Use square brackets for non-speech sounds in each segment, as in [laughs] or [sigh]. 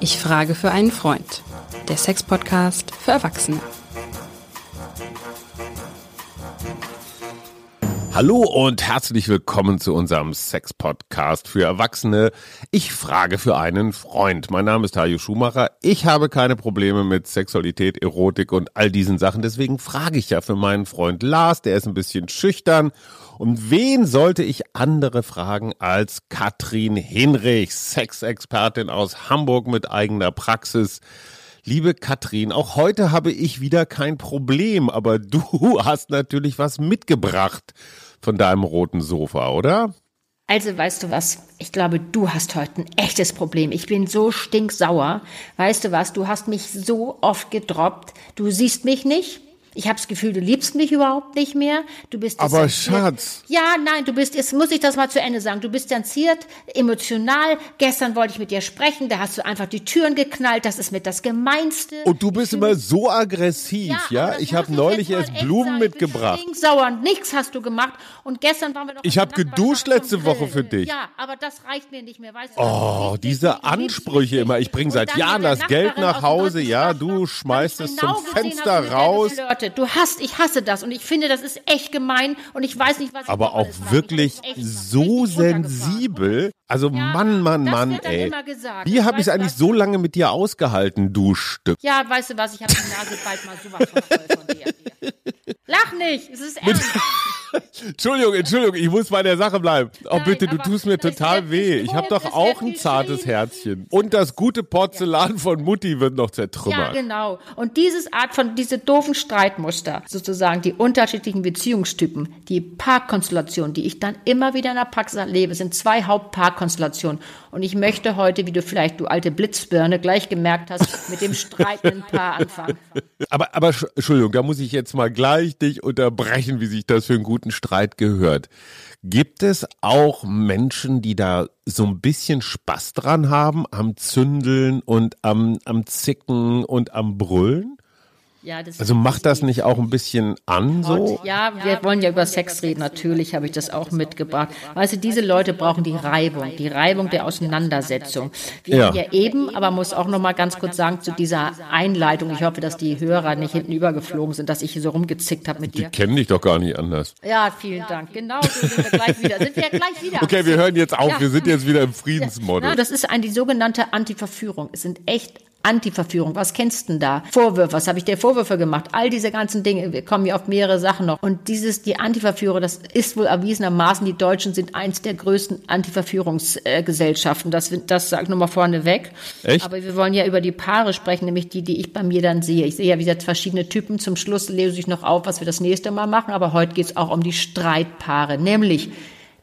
Ich frage für einen Freund. Der Sex-Podcast für Erwachsene. Hallo und herzlich willkommen zu unserem Sex-Podcast für Erwachsene. Ich frage für einen Freund. Mein Name ist Tajo Schumacher. Ich habe keine Probleme mit Sexualität, Erotik und all diesen Sachen. Deswegen frage ich ja für meinen Freund Lars. Der ist ein bisschen schüchtern. Und wen sollte ich andere fragen als Katrin Hinrich, Sexexpertin aus Hamburg mit eigener Praxis. Liebe Katrin, auch heute habe ich wieder kein Problem, aber [laughs] du hast natürlich was mitgebracht von deinem roten Sofa, oder? Also weißt du was, ich glaube, du hast heute ein echtes Problem. Ich bin so stinksauer. Weißt du was, du hast mich so oft gedroppt. Du siehst mich nicht, ich habe das Gefühl, du liebst mich überhaupt nicht mehr. Du bist Aber Schatz. Ja, nein, du bist, jetzt muss ich das mal zu Ende sagen. Du bist distanziert, emotional. Gestern wollte ich mit dir sprechen, da hast du einfach die Türen geknallt. Das ist mit das Gemeinste. Und du bist immer so aggressiv, ja? ja? Ich habe neulich erst Blumen sagen. mitgebracht. Sauer, nichts hast du gemacht. Und gestern waren wir noch. Ich habe geduscht letzte Woche für dich. Ja, aber das reicht mir nicht mehr, weißt du? Oh, diese Ansprüche immer. Ich bringe seit Jahren das Geld nach Hause. Ja, du schmeißt es zum Fenster raus du hast, ich hasse das und ich finde, das ist echt gemein und ich weiß nicht, was ich Aber auch wirklich so sensibel. Also ja, Mann, Mann, Mann, ey. Wie habe ich es eigentlich so lange mit dir ausgehalten, du Stück? Ja, weißt du was, ich habe die Nase bald mal sowas von voll von dir. Lach nicht, es ist ernst. [laughs] Entschuldigung, Entschuldigung, ich muss bei der Sache bleiben. Oh Nein, bitte, du tust mir total weh. Ich habe doch auch ein zartes Herzchen. Und das gute Porzellan von Mutti wird noch zertrümmert. Ja, genau. Und dieses Art von, diese doofen Streitmuster, sozusagen die unterschiedlichen Beziehungstypen, die Paarkonstellationen, die ich dann immer wieder in der Praxis erlebe, sind zwei Hauptpaarkonstellationen. Und ich möchte heute, wie du vielleicht, du alte Blitzbirne, gleich gemerkt hast, mit dem streitenden Paar anfangen. [laughs] Aber, aber, Entschuldigung, da muss ich jetzt mal gleich dich unterbrechen, wie sich das für einen guten Streit gehört. Gibt es auch Menschen, die da so ein bisschen Spaß dran haben am Zündeln und am, am Zicken und am Brüllen? Ja, also macht das nicht auch ein bisschen an so? Ja, wir wollen ja über Sex reden. Natürlich habe ich das auch mitgebracht. Weißt du, diese Leute brauchen die Reibung, die Reibung der Auseinandersetzung. Wir ja. haben ja eben, aber muss auch noch mal ganz kurz sagen zu dieser Einleitung. Ich hoffe, dass die Hörer nicht hinten übergeflogen sind, dass ich hier so rumgezickt habe mit dir. Die kennen dich doch gar nicht anders. Ja, vielen Dank. Genau, so sind wir gleich wieder. Sind wir gleich wieder. Okay, wir hören jetzt auf. Ja. Wir sind jetzt wieder im Friedensmodus. Ja, das ist eine, die sogenannte Antiverführung. Es sind echt Antiverführung, was kennst du denn da? Vorwürfe, was habe ich dir Vorwürfe gemacht? All diese ganzen Dinge, wir kommen ja auf mehrere Sachen noch. Und dieses, die Antiverführer, das ist wohl erwiesenermaßen, die Deutschen sind eins der größten Antiverführungsgesellschaften. Das, das sag nur mal vorneweg. Echt? Aber wir wollen ja über die Paare sprechen, nämlich die, die ich bei mir dann sehe. Ich sehe ja, wie gesagt, verschiedene Typen. Zum Schluss lese ich noch auf, was wir das nächste Mal machen. Aber heute geht es auch um die Streitpaare, nämlich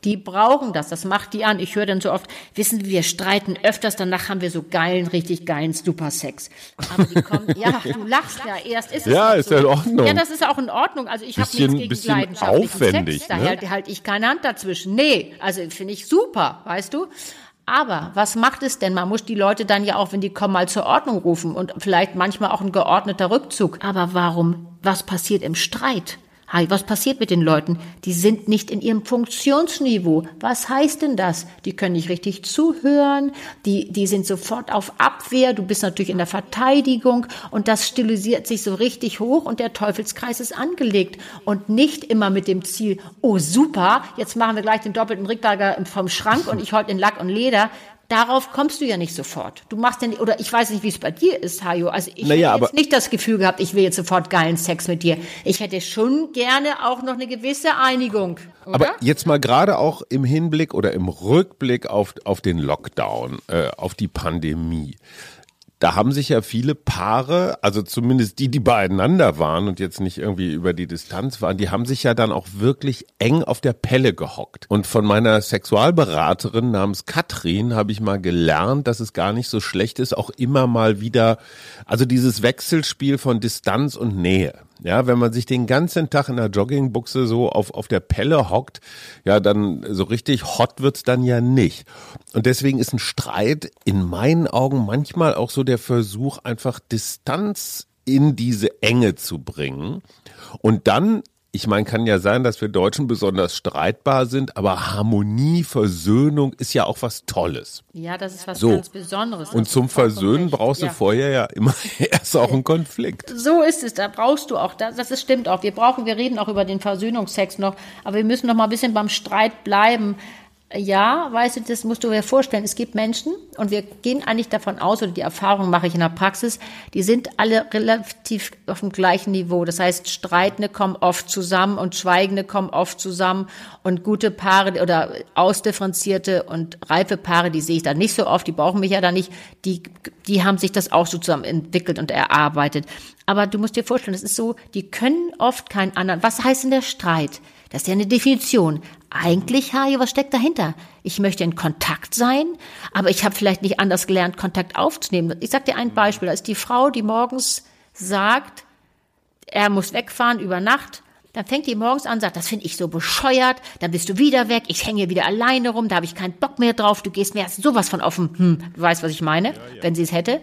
die brauchen das, das macht die an. Ich höre dann so oft, wissen wir streiten öfters, danach haben wir so geilen, richtig geilen Supersex. Aber die kommen, ja, [laughs] du lachst ja erst. Ist ja, ist ja in Ordnung. Ja, das ist auch in Ordnung. Also ich habe nichts gegen bisschen leidenschaftlichen Sex, da ne? halte halt ich keine Hand dazwischen. Nee, also finde ich super, weißt du. Aber was macht es denn? Man muss die Leute dann ja auch, wenn die kommen, mal zur Ordnung rufen und vielleicht manchmal auch ein geordneter Rückzug. Aber warum? Was passiert im Streit? Hi, was passiert mit den Leuten? Die sind nicht in ihrem Funktionsniveau. Was heißt denn das? Die können nicht richtig zuhören, die, die sind sofort auf Abwehr, du bist natürlich in der Verteidigung und das stilisiert sich so richtig hoch und der Teufelskreis ist angelegt und nicht immer mit dem Ziel, oh super, jetzt machen wir gleich den doppelten Rickberger vom Schrank und ich heute in Lack und Leder. Darauf kommst du ja nicht sofort. Du machst ja nicht, oder ich weiß nicht, wie es bei dir ist, Hajo. Also ich naja, hätte jetzt nicht das Gefühl gehabt, ich will jetzt sofort geilen Sex mit dir. Ich hätte schon gerne auch noch eine gewisse Einigung. Oder? Aber jetzt mal gerade auch im Hinblick oder im Rückblick auf, auf den Lockdown, äh, auf die Pandemie da haben sich ja viele Paare, also zumindest die, die beieinander waren und jetzt nicht irgendwie über die Distanz waren, die haben sich ja dann auch wirklich eng auf der Pelle gehockt. Und von meiner Sexualberaterin namens Katrin habe ich mal gelernt, dass es gar nicht so schlecht ist, auch immer mal wieder, also dieses Wechselspiel von Distanz und Nähe. Ja, wenn man sich den ganzen Tag in der Joggingbuchse so auf, auf der Pelle hockt, ja, dann so richtig hot wird's dann ja nicht. Und deswegen ist ein Streit in meinen Augen manchmal auch so der Versuch, einfach Distanz in diese Enge zu bringen und dann ich meine, kann ja sein, dass wir Deutschen besonders streitbar sind, aber Harmonie, Versöhnung ist ja auch was Tolles. Ja, das ist was So. ganz Besonderes. Und zum Versöhnen brauchst du Ja. vorher ja immer [laughs] erst auch einen Konflikt. So ist es, da brauchst du auch, das, das ist, stimmt auch. Wir brauchen, wir reden auch über den Versöhnungsex noch, aber wir müssen noch mal ein bisschen beim Streit bleiben. Ja, weißt du, das musst du dir vorstellen. Es gibt Menschen und wir gehen eigentlich davon aus, oder die Erfahrung mache ich in der Praxis, die sind alle relativ auf dem gleichen Niveau. Das heißt, Streitende kommen oft zusammen und Schweigende kommen oft zusammen und gute Paare oder ausdifferenzierte und reife Paare, die sehe ich da nicht so oft, die brauchen mich ja da nicht, die, die haben sich das auch so zusammen entwickelt und erarbeitet. Aber du musst dir vorstellen, das ist so, die können oft keinen anderen. Was heißt denn der Streit? Das ist ja eine Definition. Eigentlich, Hajo, was steckt dahinter? Ich möchte in Kontakt sein, aber ich habe vielleicht nicht anders gelernt, Kontakt aufzunehmen. Ich sag dir ein Beispiel. Da ist die Frau, die morgens sagt, er muss wegfahren über Nacht. Dann fängt die morgens an, sagt, das finde ich so bescheuert, dann bist du wieder weg, ich hänge wieder alleine rum, da habe ich keinen Bock mehr drauf, du gehst mir erst sowas von offen, hm, du weißt, was ich meine, wenn sie es hätte.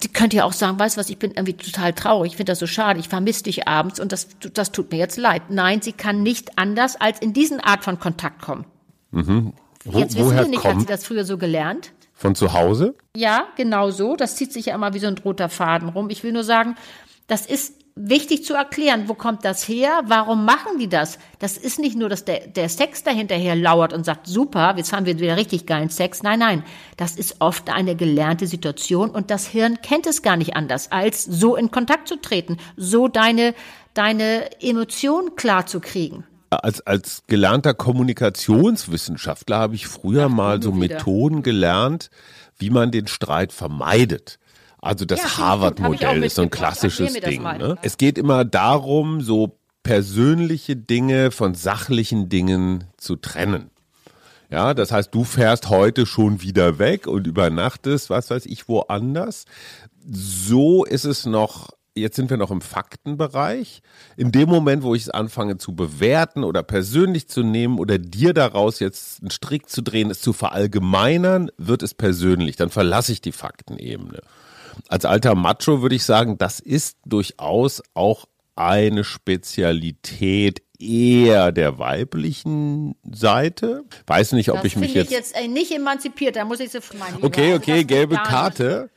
Sie könnte ja auch sagen, weißt du was, ich bin irgendwie total traurig, ich finde das so schade, ich vermisse dich abends und das, das tut mir jetzt leid. Nein, sie kann nicht anders als in diesen Art von Kontakt kommen. Wo, Jetzt wissen woher wir nicht, hat sie kommt? das früher so gelernt? Von zu Hause? Ja, genau so. Das zieht sich ja immer wie so ein roter Faden rum. Ich will nur sagen, das ist wichtig zu erklären. Wo kommt das her? Warum machen die das? Das ist nicht nur, dass der, der Sex dahinterher lauert und sagt, super, jetzt haben wir wieder richtig geilen Sex. Nein, nein. Das ist oft eine gelernte Situation und das Hirn kennt es gar nicht anders, als so in Kontakt zu treten, so deine, deine Emotionen klar zu kriegen. Als, als gelernter Kommunikationswissenschaftler habe ich früher mal so wieder. Methoden gelernt, wie man den Streit vermeidet. Also das Ja, Harvard-Modell ist so ein klassisches Ding. Ne? Es geht immer darum, so persönliche Dinge von sachlichen Dingen zu trennen. Ja, das heißt, du fährst heute schon wieder weg und übernachtest, was weiß ich, woanders. So ist es noch, jetzt sind wir noch im Faktenbereich. In dem Moment, wo ich es anfange zu bewerten oder persönlich zu nehmen oder dir daraus jetzt einen Strick zu drehen, es zu verallgemeinern, wird es persönlich. Dann verlasse ich die Faktenebene. Als alter Macho würde ich sagen, das ist durchaus auch eine Spezialität eher der weiblichen Seite. Weiß nicht, ob Das ich mich jetzt ich jetzt äh, nicht emanzipiert, da muss ich so mein Lieber. Okay, okay, gelbe. Karte.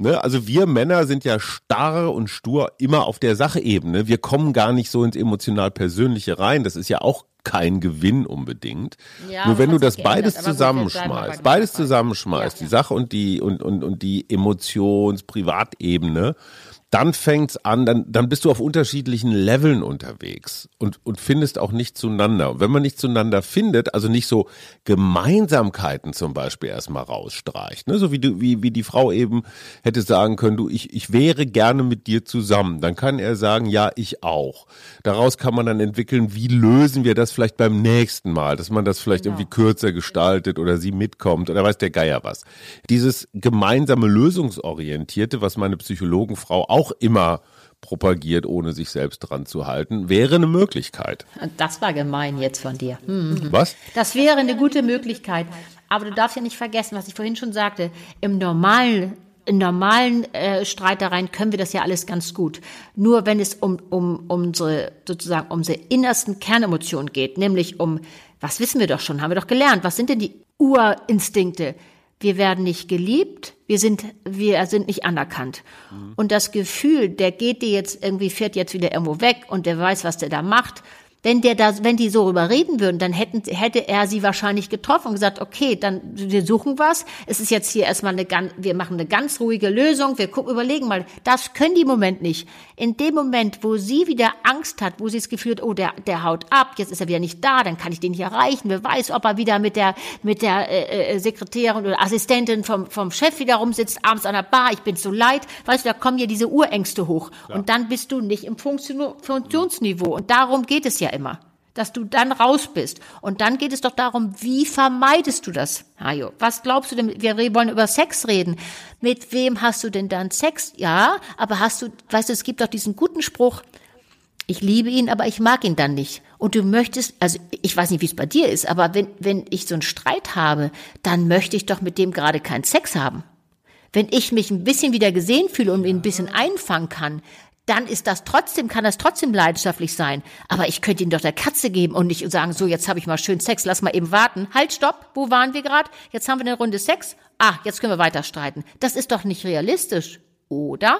Ne, also wir Männer sind ja starr und stur immer auf der Sachebene. Wir kommen gar nicht so ins emotional Persönliche rein. Das ist ja auch kein Gewinn unbedingt. Ja, Nur wenn du das geändert. beides zusammenschmeißt, beides zusammenschmeißt, Ja, die Sache und die und und und die Emotions-Privatebene, dann fängt's an, dann, dann bist du auf unterschiedlichen Leveln unterwegs und, und findest auch nicht zueinander. Und wenn man nicht zueinander findet, also nicht so Gemeinsamkeiten zum Beispiel erstmal rausstreicht, ne? so wie, du, wie, wie die Frau eben hätte sagen können, du, ich, ich wäre gerne mit dir zusammen, dann kann er sagen, ja, ich auch. Daraus kann man dann entwickeln, wie lösen wir das vielleicht beim nächsten Mal, dass man das vielleicht irgendwie kürzer gestaltet oder sie mitkommt oder weiß der Geier was. Dieses gemeinsame Lösungsorientierte, was meine Psychologenfrau auch immer propagiert, ohne sich selbst dran zu halten, wäre eine Möglichkeit. Das war gemein jetzt von dir. Hm. Was? Das wäre eine gute Möglichkeit. Aber du darfst ja nicht vergessen, was ich vorhin schon sagte. Im normalen, in normalen äh, Streitereien können wir das ja alles ganz gut. Nur wenn es um, um, um unsere, sozusagen, um unsere innersten Kernemotionen geht, nämlich um, was wissen wir doch schon, haben wir doch gelernt, was sind denn die Urinstinkte? Wir werden nicht geliebt, wir sind, wir sind nicht anerkannt. Und das Gefühl, der geht dir jetzt irgendwie, fährt jetzt wieder irgendwo weg und der weiß, was der da macht, wenn der da, wenn die so rüber reden würden, dann hätten, hätte er sie wahrscheinlich getroffen und gesagt, okay, dann, wir suchen was. Es ist jetzt hier erstmal eine ganz, wir machen eine ganz ruhige Lösung. Wir gucken, überlegen mal. Das können die im Moment nicht. In dem Moment, wo sie wieder Angst hat, wo sie das Gefühl hat, oh, der, der haut ab, jetzt ist er wieder nicht da, dann kann ich den nicht erreichen. Wer weiß, ob er wieder mit der, mit der, äh, äh, Sekretärin oder Assistentin vom, vom Chef wieder rumsitzt, abends an der Bar. Ich bin so leid. Weißt du, da kommen ja diese Urängste hoch. Und dann bist du nicht im Funktion Funktionsniveau. Und darum geht es ja immer. Dass du dann raus bist. Und dann geht es doch darum, wie vermeidest du das, Hajo? Was glaubst du denn? Wir wollen über Sex reden. Mit wem hast du denn dann Sex? Ja, aber hast du, weißt du, es gibt doch diesen guten Spruch, ich liebe ihn, aber ich mag ihn dann nicht. Und du möchtest, also ich weiß nicht, wie es bei dir ist, aber wenn, wenn ich so einen Streit habe, dann möchte ich doch mit dem gerade keinen Sex haben. Wenn ich mich ein bisschen wieder gesehen fühle und ihn ein bisschen einfangen kann, dann ist das trotzdem, kann das trotzdem leidenschaftlich sein. Aber ich könnte ihn doch der Katze geben und nicht sagen, so, jetzt habe ich mal schön Sex, lass mal eben warten. Halt, stopp, wo waren wir gerade? Jetzt haben wir eine Runde Sex. Ah, jetzt können wir weiter streiten. Das ist doch nicht realistisch, oder?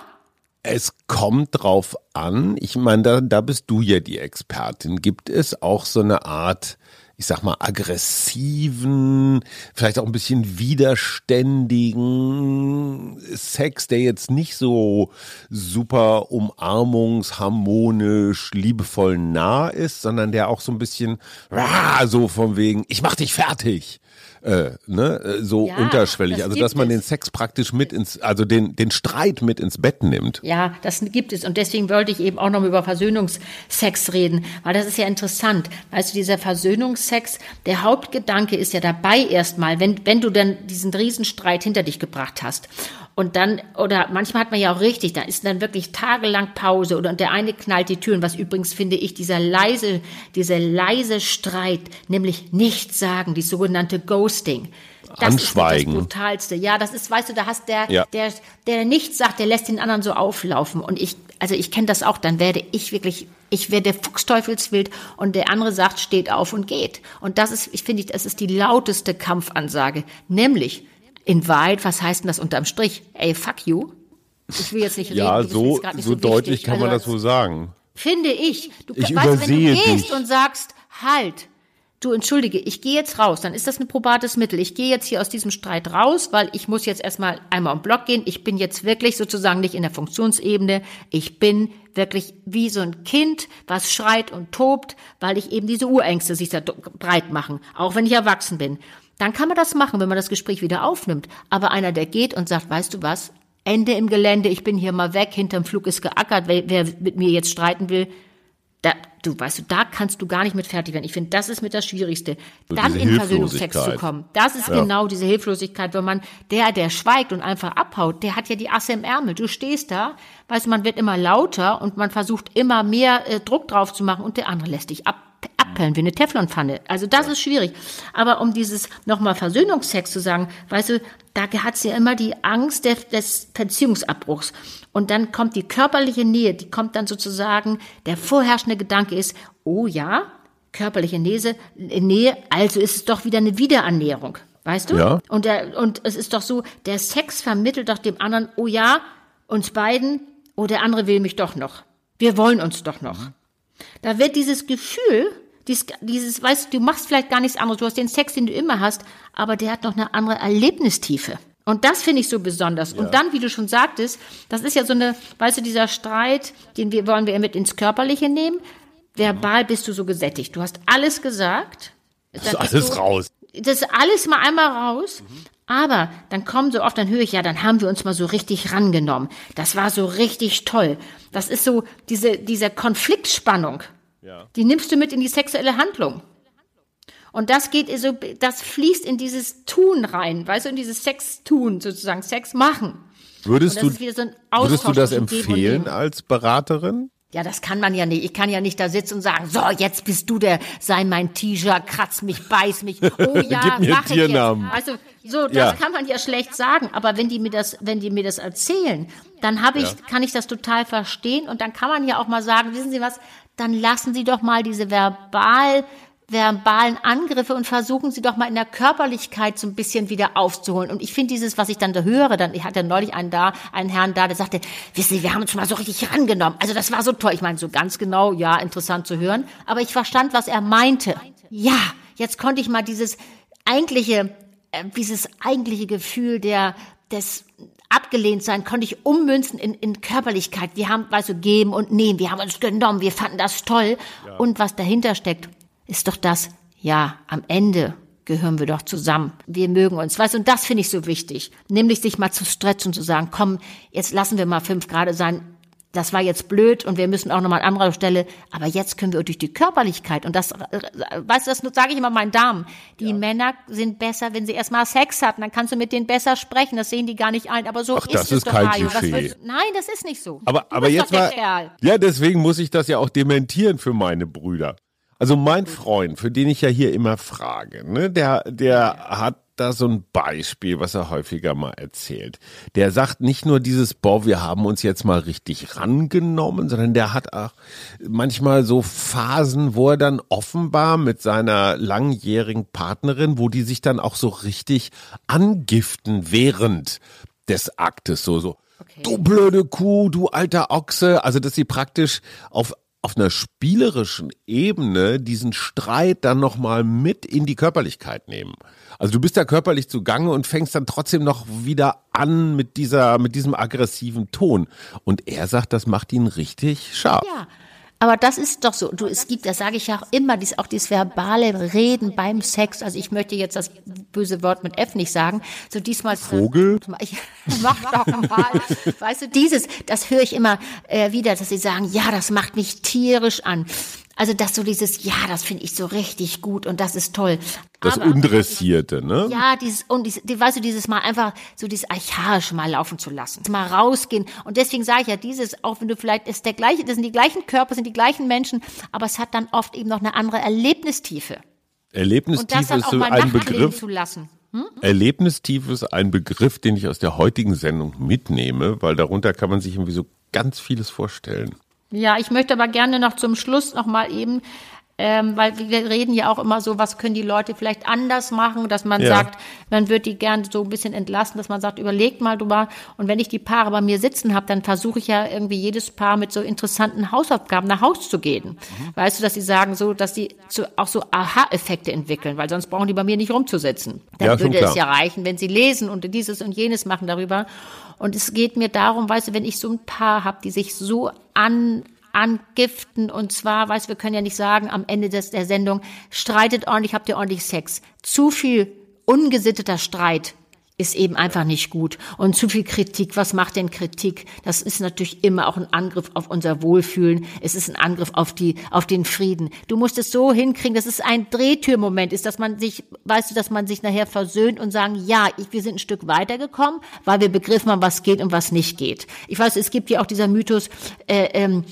Es kommt drauf an. Ich meine, da, da bist du ja die Expertin. Gibt es auch so eine Art, ich sag mal, aggressiven, vielleicht auch ein bisschen widerständigen Sex, der jetzt nicht so super umarmungsharmonisch, liebevoll nah ist, sondern der auch so ein bisschen, rah, so von wegen, ich mach dich fertig äh, ne, äh, so ja, unterschwellig. Das also dass man es. den Sex praktisch mit ins, also den, den Streit mit ins Bett nimmt. Ja, das gibt es. Und deswegen wollte ich eben auch noch über Versöhnungsex reden, weil das ist ja interessant. Weißt du, dieser Versöhnungsex, der Hauptgedanke ist ja dabei erstmal, wenn, wenn du dann diesen Riesenstreit hinter dich gebracht hast. Und dann, oder manchmal hat man ja auch richtig, da ist dann wirklich tagelang Pause oder und der eine knallt die Türen, was übrigens finde ich, dieser leise, dieser leise Streit, nämlich nichts sagen, die sogenannte Ghosting. Das Anschweigen. ist das Brutalste. Ja, das ist, weißt du, da hast der, ja. der, der nichts sagt, der lässt den anderen so auflaufen. Und ich, also ich kenne das auch, dann werde ich wirklich, ich werde Fuchsteufelswild und der andere sagt, steht auf und geht. Und das ist, ich finde, das ist die lauteste Kampfansage. Nämlich, in Wahrheit, was heißt denn das unterm Strich? Ey, fuck you. Ich will jetzt nicht reden. Ja, so, so, so deutlich kann also, man das so sagen. Finde ich. Du, ich weißt, wenn du gehst dich. und sagst, halt, du entschuldige, ich gehe jetzt raus, dann ist das ein probates Mittel. Ich gehe jetzt hier aus diesem Streit raus, weil ich muss jetzt erstmal einmal um Block gehen. Ich bin jetzt wirklich sozusagen nicht in der Funktionsebene. Ich bin wirklich wie so ein Kind, was schreit und tobt, weil ich eben diese Urängste sich da breit machen, auch wenn ich erwachsen bin dann kann man das machen, wenn man das Gespräch wieder aufnimmt. Aber einer, der geht und sagt, weißt du was, Ende im Gelände, ich bin hier mal weg, hinterm Flug ist geackert, wer, wer mit mir jetzt streiten will, da, du weißt du, da kannst du gar nicht mit fertig werden. Ich finde, das ist mit das Schwierigste. So dann in Versöhnungstext zu kommen. Das ist ja. genau diese Hilflosigkeit, wenn man, der, der schweigt und einfach abhaut, der hat ja die Asse im Ärmel. Du stehst da, weißt du, man wird immer lauter und man versucht immer mehr äh, Druck drauf zu machen und der andere lässt dich ab abperlen wie eine Teflonpfanne. Also das ja. ist schwierig. Aber um dieses nochmal Versöhnungsex zu sagen, weißt du, da hat sie ja immer die Angst des, des Beziehungsabbruchs. Und dann kommt die körperliche Nähe, die kommt dann sozusagen, der vorherrschende Gedanke ist, oh ja, körperliche Nähe, Nähe, also ist es doch wieder eine Wiederannäherung. Weißt du? Ja. Und, der, und es ist doch so, der Sex vermittelt doch dem anderen, oh ja, uns beiden, oh, der andere will mich doch noch. Wir wollen uns doch noch. Da wird dieses Gefühl, dieses, dieses, weißt du, du machst vielleicht gar nichts anderes, du hast den Sex, den du immer hast, aber der hat noch eine andere Erlebnistiefe. Und das finde ich so besonders. Ja. Und dann, wie du schon sagtest, das ist ja so eine, weißt du, dieser Streit, den wir, wollen wir mit ins Körperliche nehmen. Verbal bist du so gesättigt. Du hast alles gesagt. Das ist alles du, raus. Das ist alles mal einmal raus. Mhm. Aber dann kommen so oft, dann höre ich, ja, dann haben wir uns mal so richtig rangenommen. Das war so richtig toll. Das ist so diese, diese Konfliktspannung. Ja. Die nimmst du mit in die sexuelle Handlung. Und das geht so, das fließt in dieses Tun rein, weißt du, in dieses Sex-Tun, sozusagen, Sex machen. Würdest du, so würdest du das empfehlen als Beraterin? Ja, das kann man ja nicht. Ich kann ja nicht da sitzen und sagen, so, jetzt bist du der, sei mein T-Shirt, kratz mich, beiß mich. [laughs] Oh ja, mach ich jetzt. Also, so, das ja. kann man ja schlecht sagen. Aber wenn die mir das, wenn die mir das erzählen, dann habe ich, ja. kann ich das total verstehen. Und dann kann man ja auch mal sagen, wissen Sie was, dann lassen Sie doch mal diese verbal verbalen Angriffe und versuchen sie doch mal in der Körperlichkeit so ein bisschen wieder aufzuholen. Und ich finde dieses, was ich dann da höre, dann, ich hatte neulich einen da, einen Herrn da, der sagte, wissen Sie, wir haben uns mal so richtig rangenommen. Also das war so toll. Ich meine, so ganz genau, ja, interessant zu hören. Aber ich verstand, was er meinte. Ja, jetzt konnte ich mal dieses eigentliche, äh, dieses eigentliche Gefühl der, des abgelehnt sein, konnte ich ummünzen in, in Körperlichkeit. Wir haben, weißt du, geben und nehmen. Wir haben uns genommen. Wir fanden das toll. Ja. Und was dahinter steckt, ist doch das, ja, am Ende gehören wir doch zusammen. Wir mögen uns. Weißt du, und das finde ich so wichtig. Nämlich sich mal zu stretchen und zu sagen, komm, jetzt lassen wir mal fünf Grad sein. Das war jetzt blöd und wir müssen auch nochmal an anderer Stelle. Aber jetzt können wir durch die Körperlichkeit und das, weißt du, das sage ich immer meinen Damen. Die ja. Männer sind besser, wenn sie erstmal Sex hatten. Dann kannst du mit denen besser sprechen. Das sehen die gar nicht ein. Aber so Ach, ist das es ist doch, kein Hajo. Nein, das ist nicht so. Aber, aber jetzt mal, ja, deswegen muss ich das ja auch dementieren für meine Brüder. Also mein Freund, für den ich ja hier immer frage, ne, der, der hat da so ein Beispiel, was er häufiger mal erzählt. Der sagt nicht nur dieses, boah, wir haben uns jetzt mal richtig rangenommen, sondern der hat auch manchmal so Phasen, wo er dann offenbar mit seiner langjährigen Partnerin, wo die sich dann auch so richtig angiften während des Aktes, so, so. Okay. Du blöde Kuh, du alter Ochse. Also, dass sie praktisch auf auf einer spielerischen Ebene diesen Streit dann nochmal mit in die Körperlichkeit nehmen. Also du bist da körperlich zugange und fängst dann trotzdem noch wieder an mit dieser, mit diesem aggressiven Ton. Und er sagt, das macht ihn richtig scharf. Ja. Aber das ist doch so. Du, es gibt, das sage ich ja auch immer, dies, auch dieses verbale Reden beim Sex. Also ich möchte jetzt das böse Wort mit F nicht sagen. So diesmal. Vogel? Ich, [laughs] mach doch mal. weißt du, dieses, das höre ich immer äh, wieder, dass sie sagen, ja, das macht mich tierisch an. Also das so dieses, ja, das finde ich so richtig gut und das ist toll. Das Aber, Undressierte, ne? Ja, dieses, und dieses, weißt du, dieses Mal einfach so dieses Archaische mal laufen zu lassen. Mal rausgehen. Und deswegen sage ich ja, dieses, auch wenn du vielleicht, ist der gleiche, das sind die gleichen Körper, sind die gleichen Menschen, aber es hat dann oft eben noch eine andere Erlebnistiefe. Erlebnistiefe ist so ein Begriff. Zu lassen. Hm? Erlebnistiefe ist ein Begriff, den ich aus der heutigen Sendung mitnehme, weil darunter kann man sich irgendwie so ganz vieles vorstellen. Ja, ich möchte aber gerne noch zum Schluss noch mal eben, ähm, weil wir reden ja auch immer so, was können die Leute vielleicht anders machen, dass man ja. sagt, man wird die gerne so ein bisschen entlassen, dass man sagt, überlegt mal drüber. Und wenn ich die Paare bei mir sitzen habe, dann versuche ich ja irgendwie jedes Paar mit so interessanten Hausaufgaben nach Haus zu gehen. Mhm. Weißt du, dass sie sagen so, dass sie zu, auch so Aha-Effekte entwickeln, weil sonst brauchen die bei mir nicht rumzusitzen. Dann ja, würde es ja reichen, wenn sie lesen und dieses und jenes machen darüber. Und es geht mir darum, weißt du, wenn ich so ein Paar habe, die sich so an angiften und zwar, weißt du, wir können ja nicht sagen am Ende des, der Sendung, streitet ordentlich, habt ihr ordentlich Sex. Zu viel ungesitteter Streit ist eben einfach nicht gut. Und zu viel Kritik, was macht denn Kritik? Das ist natürlich immer auch ein Angriff auf unser Wohlfühlen. Es ist ein Angriff auf die, auf den Frieden. Du musst es so hinkriegen, dass es ein Drehtürmoment ist, dass man sich, weißt du, dass man sich nachher versöhnt und sagen, ja, ich, wir sind ein Stück weitergekommen, weil wir begriffen haben, was geht und was nicht geht. Ich weiß, es gibt ja auch dieser Mythos, äh, ähm,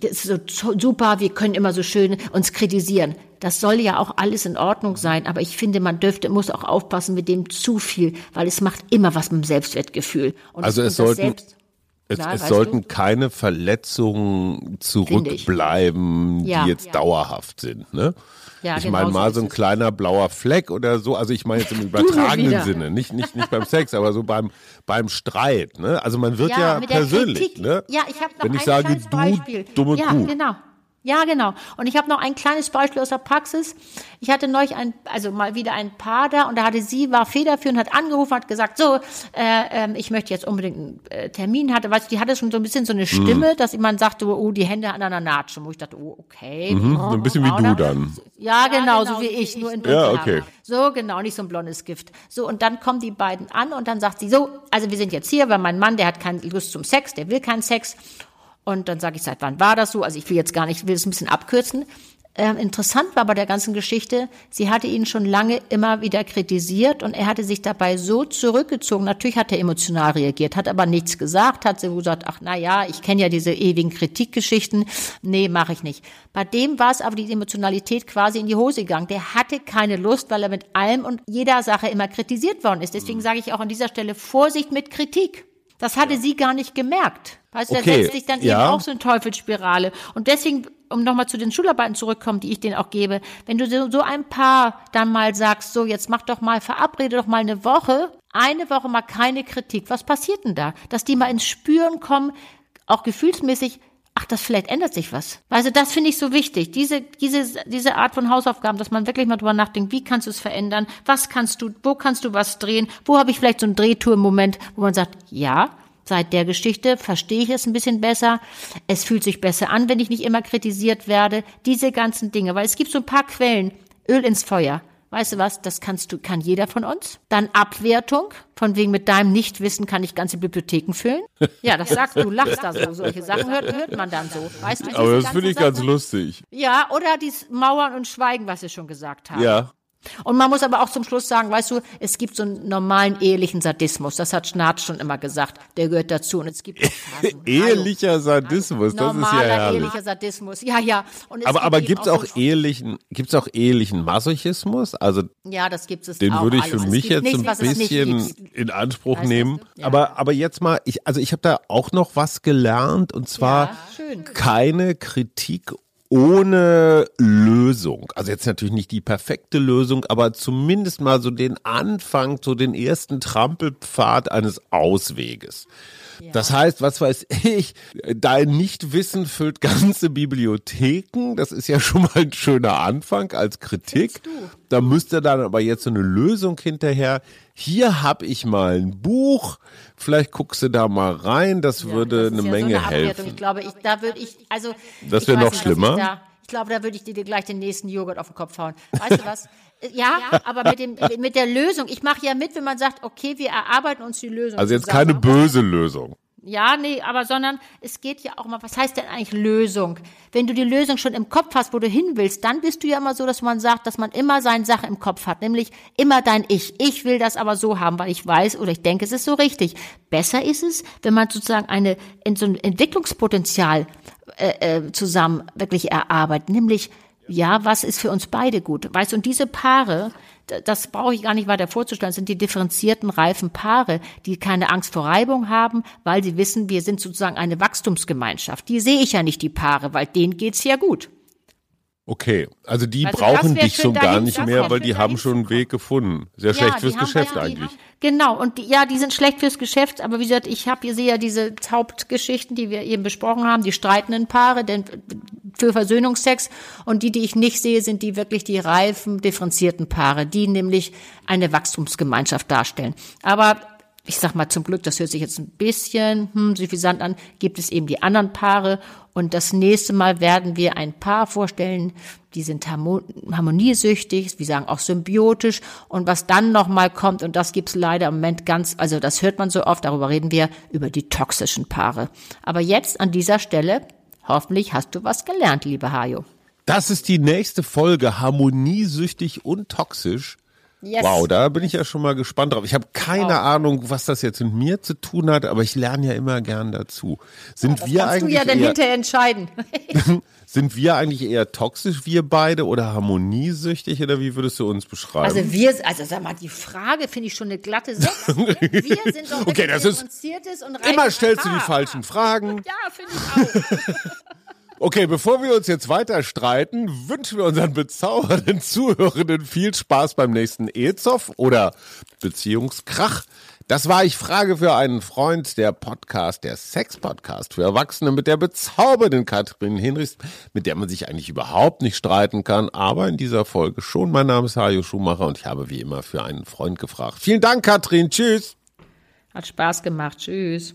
das ist so super, wir können immer so schön uns kritisieren. Das soll ja auch alles in Ordnung sein, aber ich finde, man dürfte, muss auch aufpassen mit dem zu viel, weil es macht immer was mit dem Selbstwertgefühl. Und also es sollten, Selbst, es, klar, es sollten du? keine Verletzungen zurückbleiben, ja, die jetzt ja. dauerhaft sind, ne? Ja, ich genau meine mal so ein kleiner blauer Fleck oder so. Also ich meine jetzt im [laughs] übertragenen Sinne, nicht nicht nicht beim Sex, aber so beim beim Streit. Ne? Also man wird ja, persönlich. Ne? Ja, ich habe noch Wenn ich sage, du dumme ja, Kuh. genau. Ja, genau. Und ich habe noch ein kleines Beispiel aus der Praxis. Ich hatte neulich ein, also mal wieder ein Paar da und da hatte sie, war federführend, hat angerufen, hat gesagt, so, äh, ähm, ich möchte jetzt unbedingt einen äh, Termin hatte. Weißt du, die hatte schon so ein bisschen so eine Stimme, mhm. dass jemand sagte, oh, die Hände an einer Naht Wo ich dachte, oh, okay. Mhm, so ein bisschen wie du dann. Ja, genau, ja, genau so wie ich, nur in Ja, okay. So, genau, nicht so ein blondes Gift. So, und dann kommen die beiden an und dann sagt sie, so, also wir sind jetzt hier, weil mein Mann, der hat keine Lust zum Sex, der will keinen Sex. Und dann sage ich, seit wann war das so? Also ich will jetzt gar nicht, will es ein bisschen abkürzen. Ähm, interessant war bei der ganzen Geschichte, sie hatte ihn schon lange immer wieder kritisiert und er hatte sich dabei so zurückgezogen. Natürlich hat er emotional reagiert, hat aber nichts gesagt, hat sie gesagt, ach na ja, ich kenne ja diese ewigen Kritikgeschichten. Nee, mache ich nicht. Bei dem war es aber die Emotionalität quasi in die Hose gegangen. Der hatte keine Lust, weil er mit allem und jeder Sache immer kritisiert worden ist. Deswegen sage ich auch an dieser Stelle Vorsicht mit Kritik. Das hatte sie gar nicht gemerkt. Weißt du, okay. da setzt sich dann ja. eben auch so eine Teufelsspirale. Und deswegen, um nochmal zu den Schularbeiten zurückkommen, die ich denen auch gebe, wenn du so, so ein paar dann mal sagst, so jetzt mach doch mal, verabrede doch mal eine Woche, eine Woche mal keine Kritik. Was passiert denn da? Dass die mal ins Spüren kommen, auch gefühlsmäßig, ach, das vielleicht ändert sich was. Also das finde ich so wichtig. Diese, diese, diese Art von Hausaufgaben, dass man wirklich mal drüber nachdenkt, wie kannst du es verändern? Was kannst du, wo kannst du was drehen? Wo habe ich vielleicht so einen Drehtour-Moment, wo man sagt, ja, Seit der Geschichte verstehe ich es ein bisschen besser. Es fühlt sich besser an, wenn ich nicht immer kritisiert werde. Diese ganzen Dinge, weil es gibt so ein paar Quellen. Öl ins Feuer. Weißt du was? Das kannst du, kann jeder von uns. Dann Abwertung. Von wegen mit deinem Nichtwissen kann ich ganze Bibliotheken füllen. Ja, das [laughs] sagst du, lachst da so. Solche Sachen hört, hört man dann so. Weißt du, Aber das finde ich Sachen? ganz lustig. Ja, oder dieses Mauern und Schweigen, was wir schon gesagt haben. Ja. Und man muss aber auch zum Schluss sagen, weißt du, es gibt so einen normalen ehelichen Sadismus. Das hat Schnarrt schon immer gesagt. Der gehört dazu. Und es gibt auch Phasen. [laughs] Ehelicher Sadismus, das ist ja herrlich. ehelicher Sadismus. Ja, ja. Aber, gibt aber gibt's so- auch ehelichen, gibt's auch ehelichen Masochismus? Also Ja, das gibt es den auch würde ich alles. für Es mich jetzt nichts, ein bisschen in Anspruch Weißt nehmen. Ja. Aber, aber jetzt mal, ich, also ich habe da auch noch was gelernt und zwar Ja, keine Kritik ohne Lösung. Also jetzt natürlich nicht die perfekte Lösung, aber zumindest mal so den Anfang, so den ersten Trampelpfad eines Ausweges. Das heißt, was weiß ich, dein Nichtwissen füllt ganze Bibliotheken. Das ist ja schon mal ein schöner Anfang als Kritik. Da müsste dann aber jetzt so eine Lösung hinterher. Hier habe ich mal ein Buch. Vielleicht guckst du da mal rein. Das würde Das eine ja Menge so eine helfen. Ich glaube, ich, da würde ich, also. Das ich wär weiß noch nicht, schlimmer. Ich glaube, da würde ich dir gleich den nächsten Joghurt auf den Kopf hauen. Weißt du was? [laughs] Ja, aber mit, dem, mit der Lösung. Ich mache ja mit, wenn man sagt, okay, wir erarbeiten uns die Lösung. Also jetzt zusammen. keine böse Lösung. Ja, nee, aber sondern es geht ja auch mal, was heißt denn eigentlich Lösung? Wenn du die Lösung schon im Kopf hast, wo du hin willst, dann bist du ja immer so, dass man sagt, dass man immer seine Sache im Kopf hat, nämlich immer dein Ich. Ich will das aber so haben, weil ich weiß oder ich denke, es ist so richtig. Besser ist es, wenn man sozusagen eine, in so ein Entwicklungspotenzial äh, äh, zusammen wirklich erarbeitet, nämlich ja, was ist für uns beide gut? Weißt du, und diese Paare, das brauche ich gar nicht weiter vorzustellen, sind die differenzierten, reifen Paare, die keine Angst vor Reibung haben, weil sie wissen, wir sind sozusagen eine Wachstumsgemeinschaft. Die sehe ich ja nicht, die Paare, weil denen geht's ja gut. Okay, also die Also brauchen dich schon gar nicht mehr, weil die haben schon einen Weg gefunden. Sehr Ja, schlecht fürs Geschäft ja, eigentlich. haben- Genau, und die, ja, die sind schlecht fürs Geschäft, aber wie gesagt, ich habe, ihr seht ja diese Hauptgeschichten, die wir eben besprochen haben, die streitenden Paare, denn für Versöhnungsex und die, die ich nicht sehe, sind die wirklich die reifen, differenzierten Paare, die nämlich eine Wachstumsgemeinschaft darstellen. Aber ich sag mal zum Glück, das hört sich jetzt ein bisschen hm, suffisant an, gibt es eben die anderen Paare und das nächste Mal werden wir ein Paar vorstellen, die sind harmo harmoniesüchtig, wir sagen auch symbiotisch und was dann nochmal kommt und das gibt's leider im Moment ganz, also das hört man so oft, darüber reden wir, über die toxischen Paare. Aber jetzt an dieser Stelle, hoffentlich hast du was gelernt, liebe Hajo. Das ist die nächste Folge, harmoniesüchtig und toxisch. Yes. Wow, da bin ich ja schon mal gespannt drauf. Ich habe keine Ahnung, was das jetzt mit mir zu tun hat, aber ich lerne ja immer gern dazu. Sind wir Kannst du eigentlich ja dann eher, hinterher entscheiden. [laughs] [laughs] sind wir eigentlich eher toxisch, wir beide, oder harmoniesüchtig, oder wie würdest du uns beschreiben? Also wir, also sag mal, die Frage finde ich schon eine glatte Sache. [laughs] Wir sind doch Okay, das ist- und Immer stellst du die falschen Fragen. Ja, finde ich auch. Okay, bevor wir uns jetzt weiter streiten, wünschen wir unseren bezaubernden Zuhörenden viel Spaß beim nächsten Ezoff oder Beziehungskrach. Das war Ich frage für einen Freund, der Podcast, der Sex-Podcast für Erwachsene mit der bezaubernden Katrin Hinrichs, mit der man sich eigentlich überhaupt nicht streiten kann, aber in dieser Folge schon. Mein Name ist Hajo Schumacher und ich habe wie immer für einen Freund gefragt. Vielen Dank, Katrin. Tschüss. Hat Spaß gemacht. Tschüss.